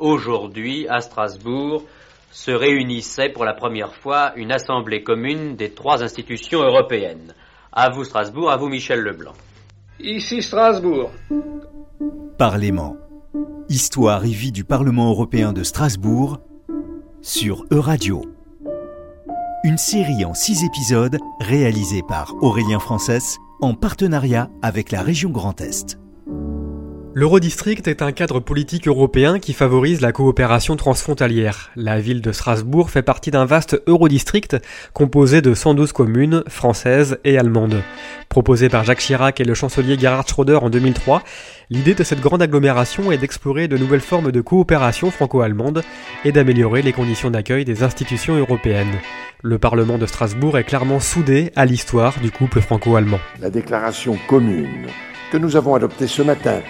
Aujourd'hui, à Strasbourg, se réunissait pour la première fois une assemblée commune des trois institutions européennes. À vous Strasbourg, à vous Michel Leblanc. Ici Strasbourg. Parlement. Histoire et vie du Parlement européen de Strasbourg sur Euradio. Une série en six épisodes réalisée par Aurélien Frances en partenariat avec la région Grand Est. L'Eurodistrict est un cadre politique européen qui favorise la coopération transfrontalière. La ville de Strasbourg fait partie d'un vaste Eurodistrict composé de 112 communes françaises et allemandes. Proposé par Jacques Chirac et le chancelier Gerhard Schröder en 2003, l'idée de cette grande agglomération est d'explorer de nouvelles formes de coopération franco-allemande et d'améliorer les conditions d'accueil des institutions européennes. Le Parlement de Strasbourg est clairement soudé à l'histoire du couple franco-allemand. La déclaration commune que nous avons adoptée ce matin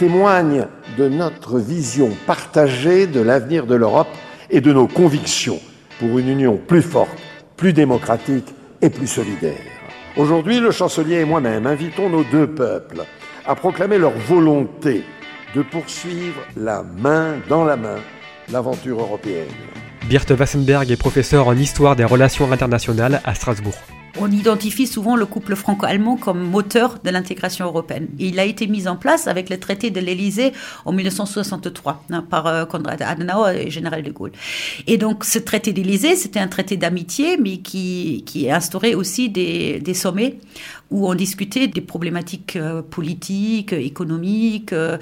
témoigne de notre vision partagée de l'avenir de l'Europe et de nos convictions pour une union plus forte, plus démocratique et plus solidaire. Aujourd'hui, le chancelier et moi-même invitons nos deux peuples à proclamer leur volonté de poursuivre la main dans la main l'aventure européenne. Birte Wassenberg est professeur en histoire des relations internationales à Strasbourg. On identifie souvent le couple franco-allemand comme moteur de l'intégration européenne. Il a été mis en place avec le traité de l'Élysée en 1963 hein, par euh, Konrad Adenauer et général de Gaulle. Et donc ce traité d'Élysée, c'était un traité d'amitié, mais qui, qui instaurait aussi des, des sommets où on discutait des problématiques euh, politiques, économiques, euh,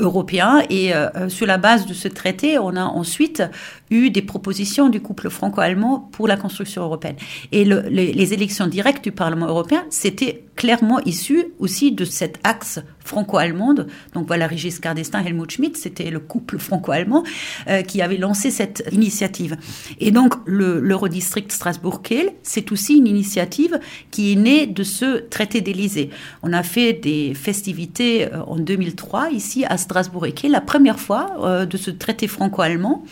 européens. Et sur la base de ce traité, on a ensuite eu des propositions du couple franco-allemand pour la construction européenne. Et le, les, les élections directes du Parlement européen, c'était clairement issu aussi de cet axe franco-allemande. Donc voilà, Régis Giscard Helmut Schmidt, c'était le couple franco-allemand euh, qui avait lancé cette initiative. Et donc l'Eurodistrict Strasbourg-Kehl, c'est aussi une initiative qui est née de ce traité d'Élysée. On a fait des festivités euh, en 2003 ici à Strasbourg et la première fois euh, de ce traité franco-allemand.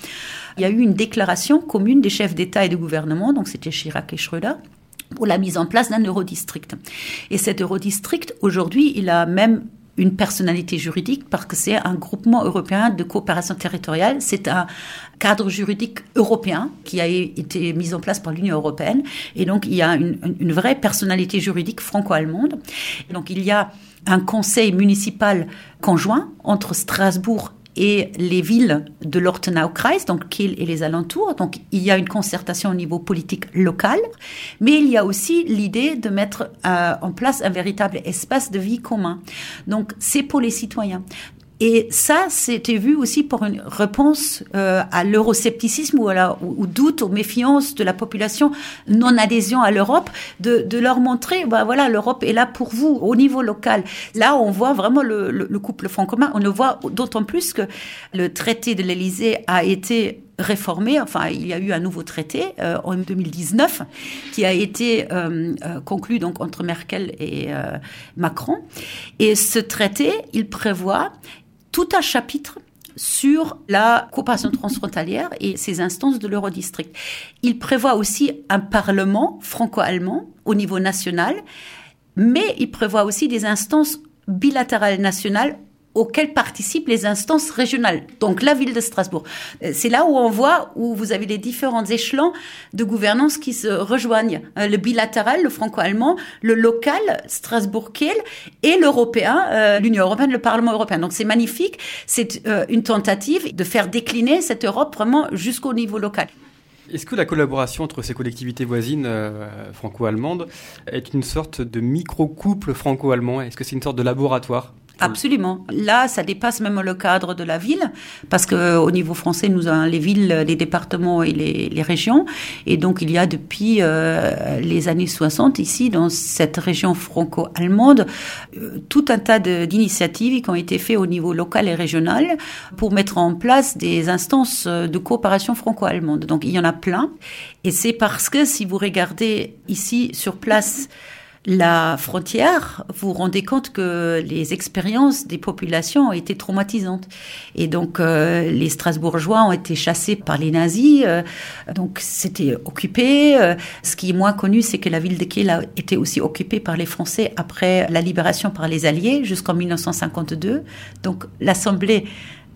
Il y a eu une déclaration commune des chefs d'État et de gouvernement, donc c'était Chirac et Schröder, pour la mise en place d'un eurodistrict. Et cet eurodistrict, aujourd'hui, il a même une personnalité juridique parce que c'est un groupement européen de coopération territoriale. C'est un cadre juridique européen qui a été mis en place par l'Union européenne. Et donc, il y a une, vraie personnalité juridique franco-allemande. Donc, il y a un conseil municipal conjoint entre Strasbourg et les villes de l'Ortenaukreis, donc Kiel et les alentours. Donc il y a une concertation au niveau politique local, mais il y a aussi l'idée de mettre euh, en place un véritable espace de vie commun. Donc c'est pour les citoyens. Et ça, c'était vu aussi pour une réponse euh, à l'euroscepticisme ou, à au doute, aux méfiances de la population non-adhésion à l'Europe, de, de, leur montrer, bah voilà, l'Europe est là pour vous au niveau local. Là, on voit vraiment le, le, le couple franc-commun. On le voit d'autant plus que le traité de l'Élysée a été réformé. Enfin, il y a eu un nouveau traité euh, en 2019 qui a été euh, euh, conclu donc entre Merkel et euh, Macron. Et ce traité, il prévoit tout un chapitre sur la coopération transfrontalière et ses instances de l'Eurodistrict. Il prévoit aussi un parlement franco-allemand au niveau national, mais il prévoit aussi des instances bilatérales nationales auxquelles participent les instances régionales, donc la ville de Strasbourg. Euh, c'est là où on voit où vous avez les différents échelons de gouvernance qui se rejoignent. Euh, le bilatéral, le franco-allemand, le local, Strasbourg-Kiel, et l'européen, euh, l'Union européenne, le Parlement européen. Donc c'est magnifique. C'est une tentative de faire décliner cette Europe vraiment jusqu'au niveau local. Est-ce que la collaboration entre ces collectivités voisines franco-allemandes est une sorte de micro-couple franco-allemand? Est-ce que c'est une sorte de laboratoire? Absolument. Là, ça dépasse même le cadre de la ville, parce que au niveau français, nous avons les villes, les départements et les, les régions, et donc il y a depuis euh, les années 60 ici, dans cette région franco-allemande, euh, tout un tas d'initiatives qui ont été faites au niveau local et régional pour mettre en place des instances de coopération franco-allemande. Donc il y en a plein, et c'est parce que si vous regardez ici sur place la frontière, vous vous rendez compte que les expériences des populations ont été traumatisantes. Et donc, euh, les Strasbourgeois ont été chassés par les nazis. Euh, donc, c'était occupé. Euh, ce qui est moins connu, c'est que la ville de Kiel a été aussi occupée par les Français après la libération par les Alliés jusqu'en 1952. Donc, l'Assemblée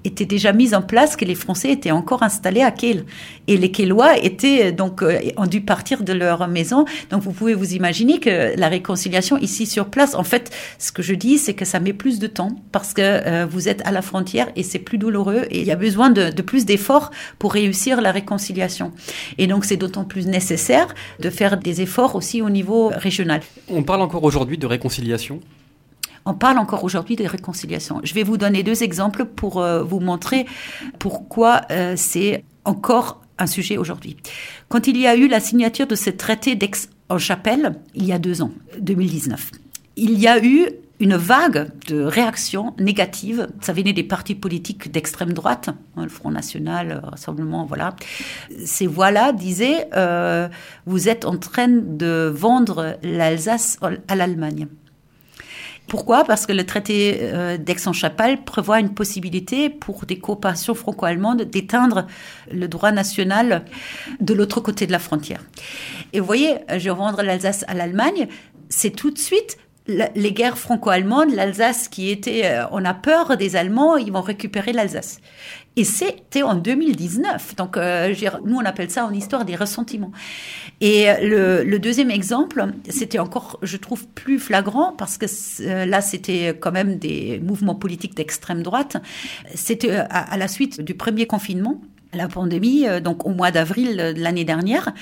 était déjà mise en place, que les Français étaient encore installés à Kiel. Et les Kielois étaient donc euh, ont dû partir de leur maison. Donc vous pouvez vous imaginer que la réconciliation ici sur place, en fait, ce que je dis, c'est que ça met plus de temps parce que euh, vous êtes à la frontière et c'est plus douloureux et il y a besoin de, de plus d'efforts pour réussir la réconciliation. Et donc c'est d'autant plus nécessaire de faire des efforts aussi au niveau régional. On parle encore aujourd'hui de réconciliation on parle encore aujourd'hui de réconciliation. Je vais vous donner deux exemples pour euh, vous montrer pourquoi euh, c'est encore un sujet aujourd'hui. Quand il y a eu la signature de ce traité d'Aix-en-Chapelle, il y a deux ans, 2019, il y a eu une vague de réactions négatives. Ça venait des partis politiques d'extrême droite, hein, le Front National, le Rassemblement, voilà. Ces voix-là disaient euh, vous êtes en train de vendre l'Alsace à l'Allemagne. Pourquoi? Parce que le traité euh, d'Aix-en-Chapelle prévoit une possibilité pour des coopérations franco-allemandes d'éteindre le droit national de l'autre côté de la frontière. Et vous voyez, je rendre l'Alsace à l'Allemagne, c'est tout de suite les guerres franco-allemandes, l'Alsace qui était, euh, on a peur des Allemands, ils vont récupérer l'Alsace. Et c'était en 2019. Donc, euh, nous, on appelle ça en histoire des ressentiments. Et euh, le, deuxième exemple, c'était encore, je trouve, plus flagrant parce que là, c'était quand même des mouvements politiques d'extrême droite. C'était à, la suite du premier confinement la pandémie, euh, donc au mois d'avril de l'année dernière,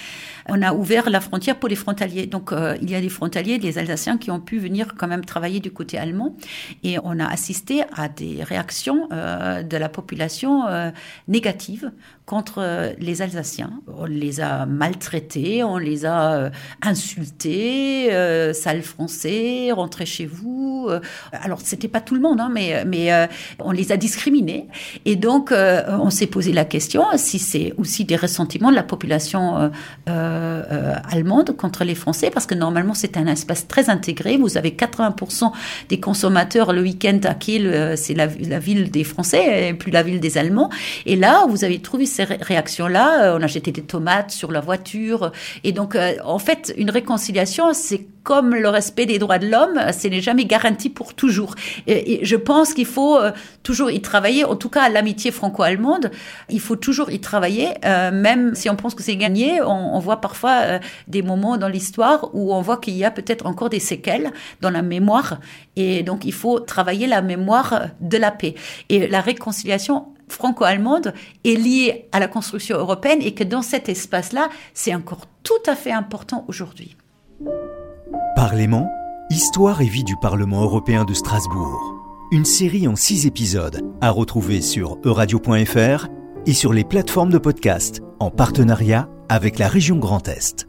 on a ouvert la frontière pour les frontaliers. Donc euh, il y a des frontaliers, des Alsaciens qui ont pu venir quand même travailler du côté allemand et on a assisté à des réactions euh, de la population négatives contre les Alsaciens. On les a maltraités, on les a insultés, sale français, rentrez chez vous. Alors c'était pas tout le monde, hein, mais mais on les a discriminés et donc on s'est posé la question si c'est aussi des ressentiments de la population euh, euh, allemande contre les Français, parce que normalement c'est un espace très intégré. Vous avez 80% des consommateurs le week-end à Kiel, euh, c'est la, ville des Français et plus la ville des Allemands. Et là, vous avez trouvé ces réactions-là. On a jeté des tomates sur la voiture. Et donc, en fait, une réconciliation, c'est comme le respect des droits de l'homme, ce n'est jamais garanti pour toujours. Je pense qu'il faut toujours y travailler, en tout cas l'amitié franco-allemande, il faut toujours y travailler, euh, même si on pense que c'est gagné, on, voit parfois euh, des moments dans l'histoire où on voit qu'il y a peut-être encore des séquelles dans la mémoire, et donc il faut travailler la mémoire de la paix. Et la réconciliation franco-allemande est liée à la construction européenne et que dans cet espace-là, c'est encore tout à fait important aujourd'hui. Parlement, histoire et vie du Parlement européen de Strasbourg. Une série en six épisodes à retrouver sur euradio.fr et sur les plateformes de podcast en partenariat avec la région Grand Est.